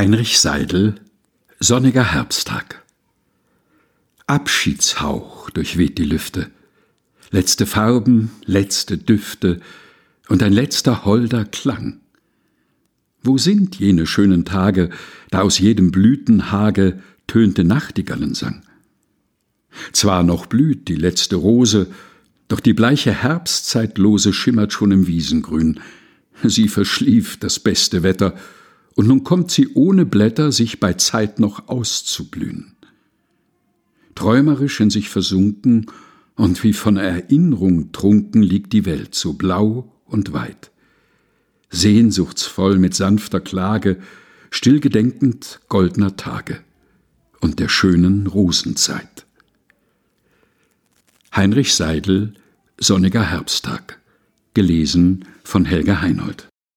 Heinrich Seidel Sonniger Herbsttag Abschiedshauch durchweht die Lüfte, letzte Farben, letzte Düfte und ein letzter holder Klang. Wo sind jene schönen Tage, da aus jedem Blütenhage tönte Nachtigallensang? Zwar noch blüht die letzte Rose, doch die bleiche Herbstzeitlose schimmert schon im Wiesengrün. Sie verschlief das beste Wetter, und nun kommt sie ohne Blätter, sich bei Zeit noch auszublühen. Träumerisch in sich versunken und wie von Erinnerung trunken liegt die Welt so blau und weit. Sehnsuchtsvoll mit sanfter Klage, stillgedenkend goldner Tage und der schönen Rosenzeit. Heinrich Seidel Sonniger Herbsttag gelesen von Helga Heinold